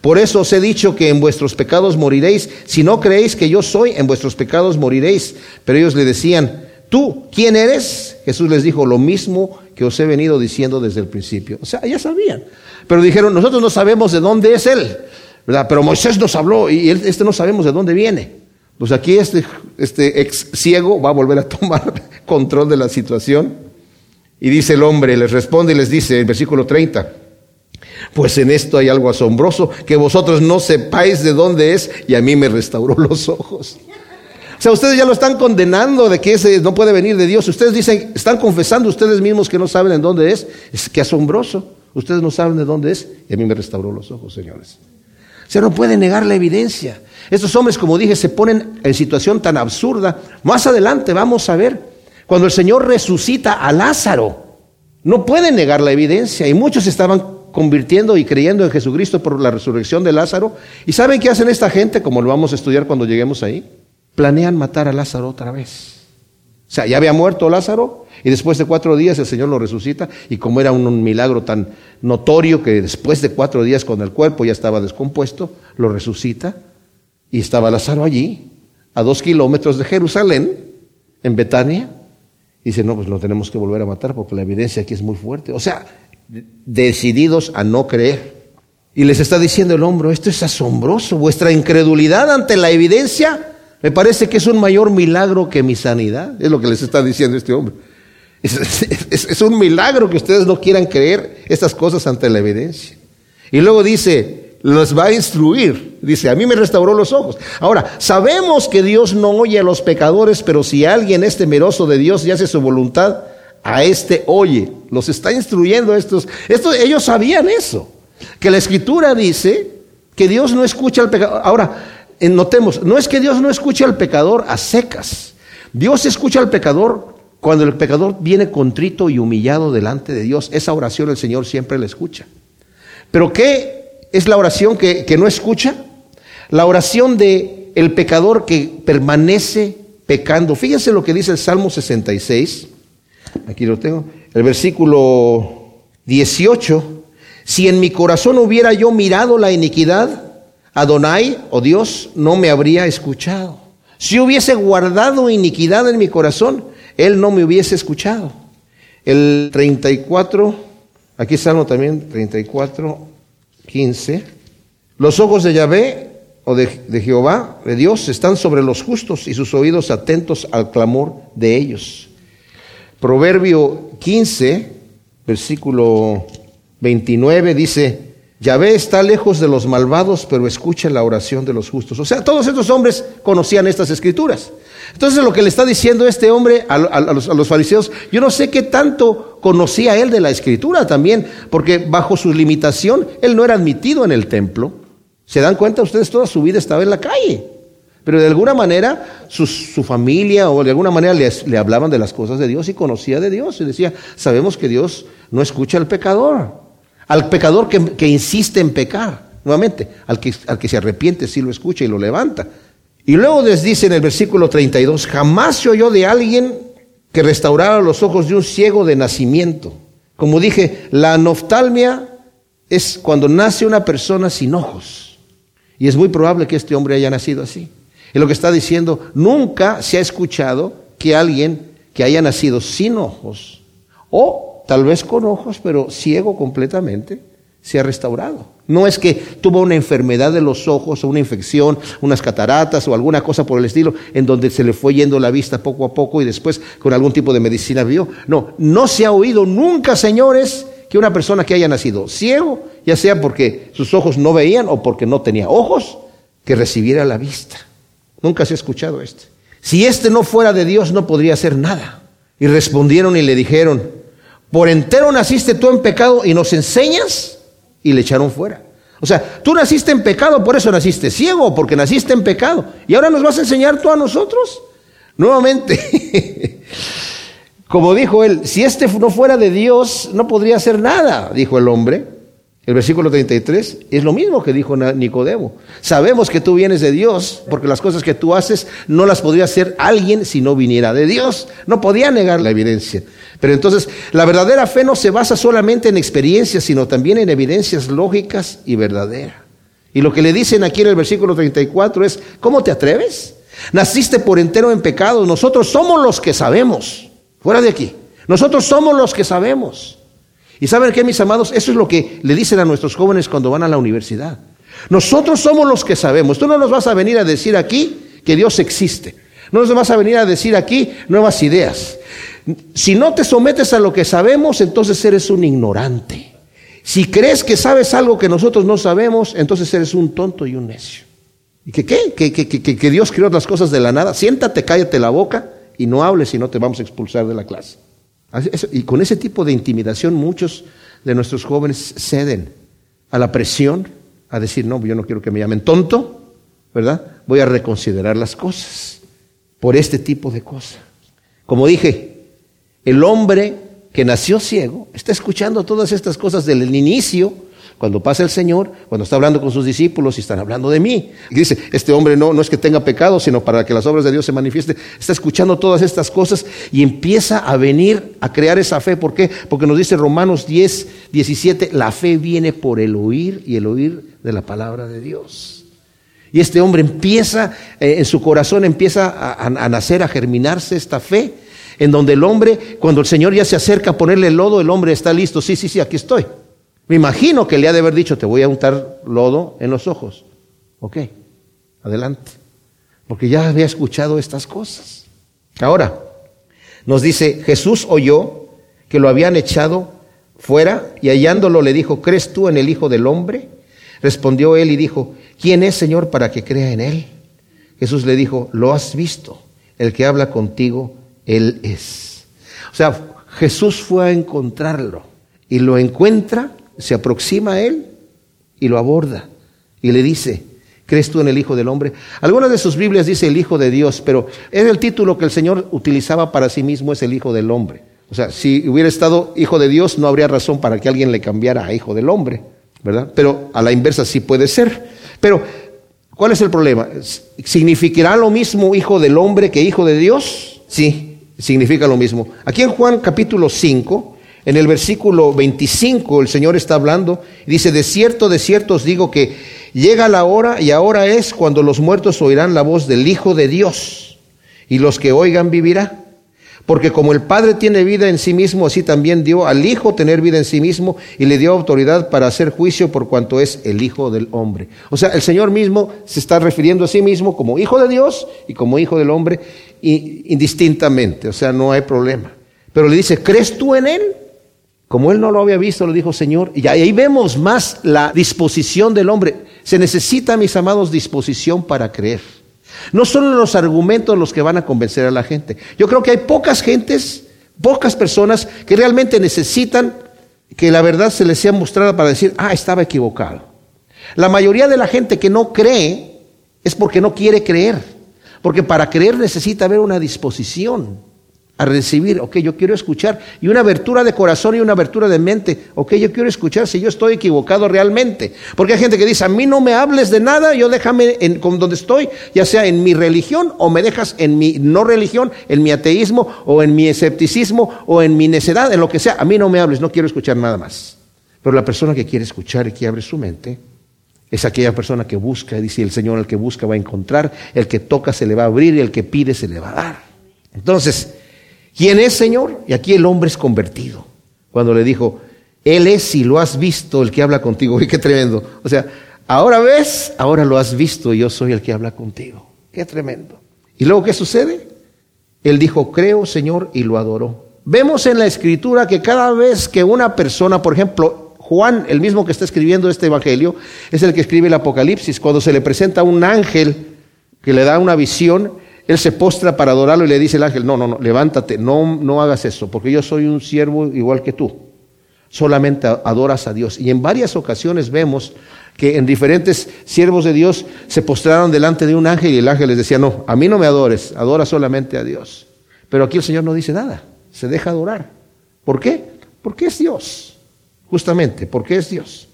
Speaker 1: Por eso os he dicho que en vuestros pecados moriréis. Si no creéis que yo soy, en vuestros pecados moriréis. Pero ellos le decían, ¿tú quién eres? Jesús les dijo lo mismo que os he venido diciendo desde el principio. O sea, ya sabían. Pero dijeron, nosotros no sabemos de dónde es él, ¿verdad? Pero Moisés nos habló y este no sabemos de dónde viene. Pues aquí este, este ex ciego va a volver a tomar <laughs> control de la situación. Y dice el hombre, les responde y les dice, en versículo 30, pues en esto hay algo asombroso, que vosotros no sepáis de dónde es y a mí me restauró <laughs> los ojos. O sea, ustedes ya lo están condenando de que ese no puede venir de Dios. Ustedes dicen, están confesando ustedes mismos que no saben en dónde es. Es que asombroso. Ustedes no saben de dónde es y a mí me restauró los ojos, señores. O sea, no pueden negar la evidencia. Estos hombres, como dije, se ponen en situación tan absurda. Más adelante vamos a ver, cuando el Señor resucita a Lázaro, no pueden negar la evidencia y muchos estaban convirtiendo y creyendo en Jesucristo por la resurrección de Lázaro. ¿Y saben qué hacen esta gente? Como lo vamos a estudiar cuando lleguemos ahí. Planean matar a Lázaro otra vez. O sea, ya había muerto Lázaro y después de cuatro días el Señor lo resucita y como era un, milagro tan notorio que después de cuatro días con el cuerpo ya estaba descompuesto, lo resucita y estaba Lázaro allí, a dos kilómetros de Jerusalén, en Betania. Y dice, no, pues lo tenemos que volver a matar porque la evidencia aquí es muy fuerte. O sea, decididos a no creer. Y les está diciendo el hombro, esto es asombroso, vuestra incredulidad ante la evidencia me parece que es un mayor milagro que mi sanidad, es lo que les está diciendo este hombre. Es, un milagro que ustedes no quieran creer estas cosas ante la evidencia. Y luego dice, los va a instruir. Dice, a mí me restauró los ojos. Ahora, sabemos que Dios no oye a los pecadores, pero si alguien es temeroso de Dios y hace su voluntad, a este oye. Los está instruyendo estos. estos ellos sabían eso. Que la escritura dice que Dios no escucha al pecador. Ahora, notemos, no es que Dios no escuche al pecador a secas. Dios escucha al pecador cuando el pecador viene contrito y humillado delante de Dios. Esa oración el Señor siempre la escucha. Pero ¿qué es la oración que, que no escucha? La oración de el pecador que permanece pecando. Fíjense lo que dice el Salmo 66. Aquí lo tengo. El versículo 18, si en mi corazón hubiera yo mirado la iniquidad, Adonai, o oh Dios, no me habría escuchado. Si hubiese guardado iniquidad en mi corazón, Él no me hubiese escuchado. El 34, aquí Salmo también, 34, 15. Los ojos de Yahvé o de, de, Jehová, de Dios, están sobre los justos y sus oídos atentos al clamor de ellos. Proverbio 15, versículo 29 dice, Yahvé está lejos de los malvados, pero escucha la oración de los justos. O sea, todos estos hombres conocían estas escrituras. Entonces lo que le está diciendo este hombre a, los, fariseos, yo no sé qué tanto conocía él de la escritura también, porque bajo su limitación él no era admitido en el templo. ¿Se dan cuenta? Ustedes toda su vida estaba en la calle. Pero de alguna manera su, familia o de alguna manera le hablaban de las cosas de Dios y conocía de Dios. Y decía, sabemos que Dios no escucha al pecador. Al pecador que, insiste en pecar, nuevamente, al que, se arrepiente sí lo escucha y lo levanta. Y luego les dice en el versículo 32, jamás se oyó de alguien que restaurara los ojos de un ciego de nacimiento. Como dije, la noftalmia es cuando nace una persona sin ojos. Y es muy probable que este hombre haya nacido así. Y lo que está diciendo, nunca se ha escuchado que alguien que haya nacido sin ojos o tal vez con ojos, pero ciego completamente, se ha restaurado. No es que tuvo una enfermedad de los ojos o una infección, unas cataratas o alguna cosa por el estilo, en donde se le fue yendo la vista poco a poco y después con algún tipo de medicina vio. No, no se ha oído nunca, señores, que una persona que haya nacido ciego, ya sea porque sus ojos no veían o porque no tenía ojos, que recibiera la vista. Nunca se ha escuchado este. Si este no fuera de Dios, no podría hacer nada. Y respondieron y le dijeron, por entero naciste tú en pecado y nos enseñas y le echaron fuera. O sea, tú naciste en pecado, por eso naciste ciego, porque naciste en pecado. Y ahora nos vas a enseñar tú a nosotros. Nuevamente, <laughs> como dijo él, si este no fuera de Dios, no podría hacer nada, dijo el hombre. El versículo 33 es lo mismo que dijo Nicodemo. Sabemos que tú vienes de Dios, porque las cosas que tú haces no las podría hacer alguien si no viniera de Dios. No podía negar la evidencia. Pero entonces, la verdadera fe no se basa solamente en experiencias, sino también en evidencias lógicas y verdaderas. Y lo que le dicen aquí en el versículo 34 es, ¿cómo te atreves? Naciste por entero en pecado. Nosotros somos los que sabemos. Fuera de aquí. Nosotros somos los que sabemos. Y saben qué, mis amados, eso es lo que le dicen a nuestros jóvenes cuando van a la universidad. Nosotros somos los que sabemos. Tú no nos vas a venir a decir aquí que Dios existe. No nos vas a venir a decir aquí nuevas ideas. Si no te sometes a lo que sabemos, entonces eres un ignorante. Si crees que sabes algo que nosotros no sabemos, entonces eres un tonto y un necio. ¿Y que qué? ¿Que, que, que, que Dios creó las cosas de la nada. Siéntate, cállate la boca y no hables si no te vamos a expulsar de la clase. Y con ese tipo de intimidación muchos de nuestros jóvenes ceden a la presión, a decir, no, yo no quiero que me llamen tonto, ¿verdad? Voy a reconsiderar las cosas por este tipo de cosas. Como dije, el hombre que nació ciego está escuchando todas estas cosas desde el inicio cuando pasa el Señor, cuando está hablando con sus discípulos y están hablando de mí. Dice, este hombre no, no es que tenga pecado, sino para que las obras de Dios se manifiesten. Está escuchando todas estas cosas y empieza a venir a crear esa fe. ¿Por qué? Porque nos dice Romanos 10, 17, la fe viene por el oír y el oír de la palabra de Dios. Y este hombre empieza, eh, en su corazón empieza a, a nacer, a germinarse esta fe, en donde el hombre, cuando el Señor ya se acerca a ponerle el lodo, el hombre está listo, sí, sí, sí, aquí estoy. Me imagino que le ha de haber dicho, te voy a untar lodo en los ojos. Ok, adelante. Porque ya había escuchado estas cosas. Ahora, nos dice, Jesús oyó que lo habían echado fuera y hallándolo le dijo, ¿crees tú en el Hijo del Hombre? Respondió él y dijo, ¿quién es Señor para que crea en él? Jesús le dijo, lo has visto, el que habla contigo, él es. O sea, Jesús fue a encontrarlo y lo encuentra se aproxima a él y lo aborda y le dice, ¿crees tú en el Hijo del Hombre? Algunas de sus Biblias dice el Hijo de Dios, pero es el título que el Señor utilizaba para sí mismo, es el Hijo del Hombre. O sea, si hubiera estado Hijo de Dios, no habría razón para que alguien le cambiara a Hijo del Hombre, ¿verdad? Pero a la inversa sí puede ser. Pero, ¿cuál es el problema? ¿Significará lo mismo Hijo del Hombre que Hijo de Dios? Sí, significa lo mismo. Aquí en Juan capítulo 5, En el versículo 25 el Señor está hablando y dice, de cierto, de cierto os digo que llega la hora y ahora es cuando los muertos oirán la voz del Hijo de Dios y los que oigan vivirá. Porque como el Padre tiene vida en sí mismo, así también dio al Hijo tener vida en sí mismo y le dio autoridad para hacer juicio por cuanto es el Hijo del hombre. O sea, el Señor mismo se está refiriendo a sí mismo como Hijo de Dios y como Hijo del hombre indistintamente. O sea, no hay problema. Pero le dice, ¿crees tú en Él? Como él no lo había visto, le dijo Señor, y ahí vemos más la disposición del hombre. Se necesita, mis amados, disposición para creer. No son los argumentos los que van a convencer a la gente. Yo creo que hay pocas gentes, pocas personas que realmente necesitan que la verdad se les sea mostrada para decir, ah, estaba equivocado. La mayoría de la gente que no cree es porque no quiere creer. Porque para creer necesita haber una disposición a recibir, ok, yo quiero escuchar, y una abertura de corazón y una abertura de mente, ok, yo quiero escuchar si yo estoy equivocado realmente. Porque hay gente que dice, a mí no me hables de nada, yo déjame en donde estoy, ya sea en mi religión o me dejas en mi no religión, en mi ateísmo o en mi escepticismo o en mi necedad, en lo que sea, a mí no me hables, no quiero escuchar nada más. Pero la persona que quiere escuchar y que abre su mente, es aquella persona que busca, dice el Señor, el que busca va a encontrar, el que toca se le va a abrir y el que pide se le va a dar. Entonces, ¿Quién es, Señor? Y aquí el hombre es convertido. Cuando le dijo, Él es, si lo has visto, el que habla contigo. <laughs> Qué tremendo. O sea, ahora ves, ahora lo has visto, y yo soy el que habla contigo. Qué tremendo. ¿Y luego qué sucede? Él dijo, creo, Señor, y lo adoró. Vemos en la escritura que cada vez que una persona, por ejemplo, Juan, el mismo que está escribiendo este evangelio, es el que escribe el Apocalipsis, cuando se le presenta un ángel que le da una visión, él se postra para adorarlo y le dice el ángel, no, no, no, levántate, no, no hagas eso, porque yo soy un siervo igual que tú. Solamente adoras a Dios. Y en varias ocasiones vemos que en diferentes siervos de Dios se postraron delante de un ángel y el ángel les decía, no, a mí no me adores, adora solamente a Dios. Pero aquí el Señor no dice nada, se deja adorar. ¿Por qué? Porque es Dios, justamente, porque es Dios.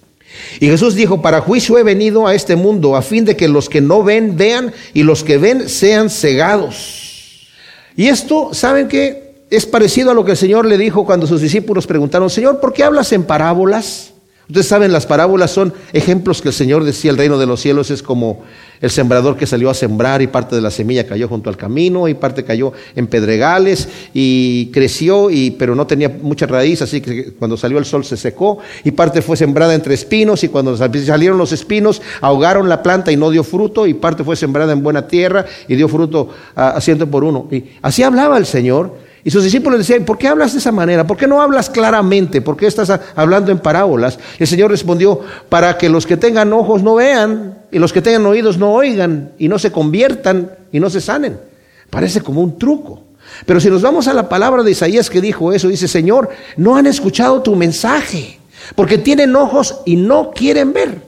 Speaker 1: Y Jesús dijo, para juicio he venido a este mundo, a fin de que los que no ven vean y los que ven sean cegados. Y esto, ¿saben qué? Es parecido a lo que el Señor le dijo cuando sus discípulos preguntaron, Señor, ¿por qué hablas en parábolas? Ustedes saben, las parábolas son ejemplos que el Señor decía, el reino de los cielos es como el sembrador que salió a sembrar y parte de la semilla cayó junto al camino y parte cayó en pedregales y creció, y, pero no tenía mucha raíz, así que cuando salió el sol se secó y parte fue sembrada entre espinos y cuando salieron los espinos ahogaron la planta y no dio fruto y parte fue sembrada en buena tierra y dio fruto a, a ciento por uno. Y así hablaba el Señor. Y sus discípulos decían, ¿por qué hablas de esa manera? ¿Por qué no hablas claramente? ¿Por qué estás hablando en parábolas? El Señor respondió, para que los que tengan ojos no vean y los que tengan oídos no oigan y no se conviertan y no se sanen. Parece como un truco. Pero si nos vamos a la palabra de Isaías que dijo eso, dice, Señor, no han escuchado tu mensaje, porque tienen ojos y no quieren ver,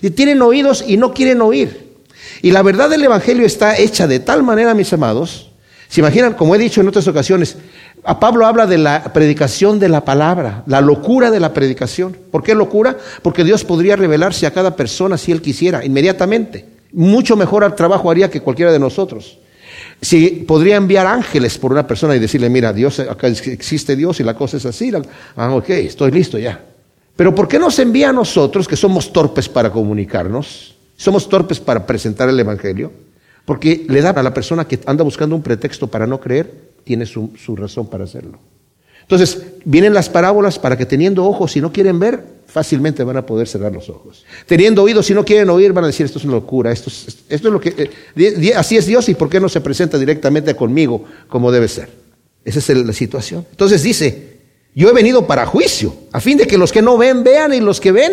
Speaker 1: y tienen oídos y no quieren oír. Y la verdad del Evangelio está hecha de tal manera, mis amados, ¿Se imaginan? Como he dicho en otras ocasiones, a Pablo habla de la predicación de la palabra, la locura de la predicación. ¿Por qué locura? Porque Dios podría revelarse a cada persona si Él quisiera, inmediatamente. Mucho mejor al trabajo haría que cualquiera de nosotros. Si podría enviar ángeles por una persona y decirle, mira, Dios, acá existe Dios y la cosa es así. Ah, ok, estoy listo ya. Pero ¿por qué nos envía a nosotros, que somos torpes para comunicarnos? Somos torpes para presentar el Evangelio. Porque le da a la persona que anda buscando un pretexto para no creer, tiene su, razón para hacerlo. Entonces, vienen las parábolas para que teniendo ojos, si no quieren ver, fácilmente van a poder cerrar los ojos. Teniendo oídos, si no quieren oír, van a decir, esto es una locura, esto es, esto es lo que... Eh, así es Dios y ¿por qué no se presenta directamente conmigo como debe ser? Esa es la situación. Entonces dice, yo he venido para juicio, a fin de que los que no ven vean y los que ven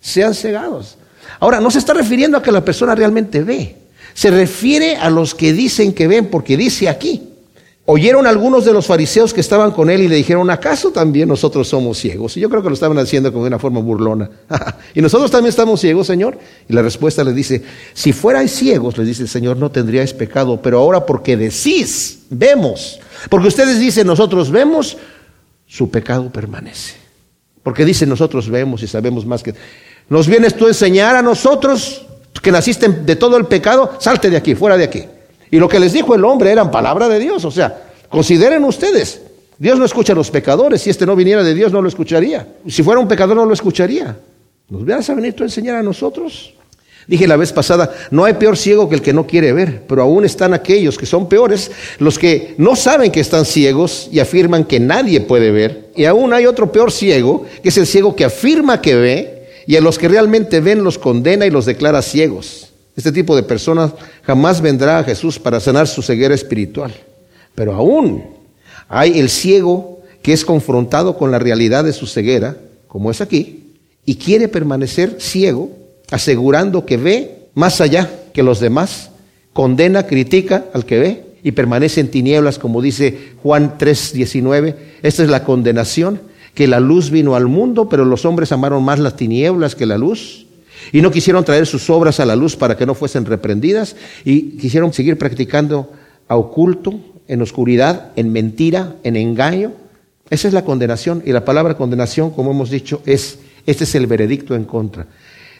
Speaker 1: sean cegados. Ahora, no se está refiriendo a que la persona realmente ve. Se refiere a los que dicen que ven, porque dice aquí. Oyeron algunos de los fariseos que estaban con él y le dijeron, ¿acaso también nosotros somos ciegos? Y yo creo que lo estaban haciendo con una forma burlona. <laughs> ¿Y nosotros también estamos ciegos, Señor? Y la respuesta le dice, si fuerais ciegos, le dice el Señor, no tendríais pecado, pero ahora porque decís, vemos, porque ustedes dicen, nosotros vemos, su pecado permanece. Porque dicen, nosotros vemos y sabemos más que... ¿Nos vienes tú a enseñar a nosotros que naciste de todo el pecado, salte de aquí, fuera de aquí. Y lo que les dijo el hombre eran palabra de Dios. O sea, consideren ustedes, Dios no escucha a los pecadores. Si este no viniera de Dios, no lo escucharía. Si fuera un pecador, no lo escucharía. ¿Nos vas a venir tú a enseñar a nosotros? Dije la vez pasada, no hay peor ciego que el que no quiere ver, pero aún están aquellos que son peores, los que no saben que están ciegos y afirman que nadie puede ver. Y aún hay otro peor ciego, que es el ciego que afirma que ve, y a los que realmente ven los condena y los declara ciegos. Este tipo de personas jamás vendrá a Jesús para sanar su ceguera espiritual. Pero aún hay el ciego que es confrontado con la realidad de su ceguera, como es aquí, y quiere permanecer ciego asegurando que ve más allá que los demás, condena, critica al que ve y permanece en tinieblas, como dice Juan 3:19. Esta es la condenación, que la luz vino al mundo, pero los hombres amaron más las tinieblas que la luz. Y no quisieron traer sus obras a la luz para que no fuesen reprendidas y quisieron seguir practicando a oculto, en oscuridad, en mentira, en engaño. Esa es la condenación y la palabra condenación, como hemos dicho, es este es el veredicto en contra.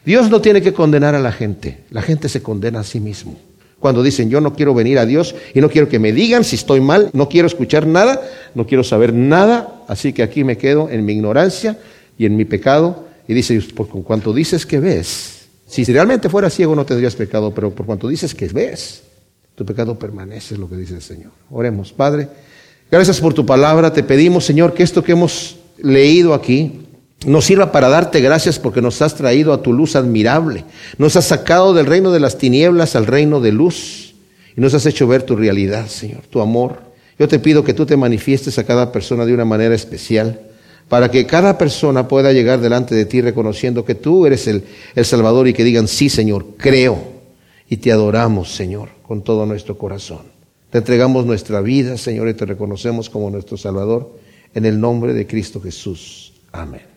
Speaker 1: Dios no tiene que condenar a la gente, la gente se condena a sí mismo. Cuando dicen, yo no quiero venir a Dios y no quiero que me digan si estoy mal, no quiero escuchar nada, no quiero saber nada, así que aquí me quedo en mi ignorancia y en mi pecado. Y dice, por cuanto dices que ves, si realmente fuera ciego no tendrías pecado, pero por cuanto dices que ves, tu pecado permanece, es lo que dice el Señor. Oremos, Padre, gracias por tu palabra, te pedimos, Señor, que esto que hemos leído aquí, nos sirva para darte gracias porque nos has traído a tu luz admirable. Nos has sacado del reino de las tinieblas al reino de luz y nos has hecho ver tu realidad, Señor, tu amor. Yo te pido que tú te manifiestes a cada persona de una manera especial para que cada persona pueda llegar delante de ti reconociendo que tú eres el, el Salvador y que digan, sí, Señor, creo y te adoramos, Señor, con todo nuestro corazón. Te entregamos nuestra vida, Señor, y te reconocemos como nuestro Salvador en el nombre de Cristo Jesús. Amén.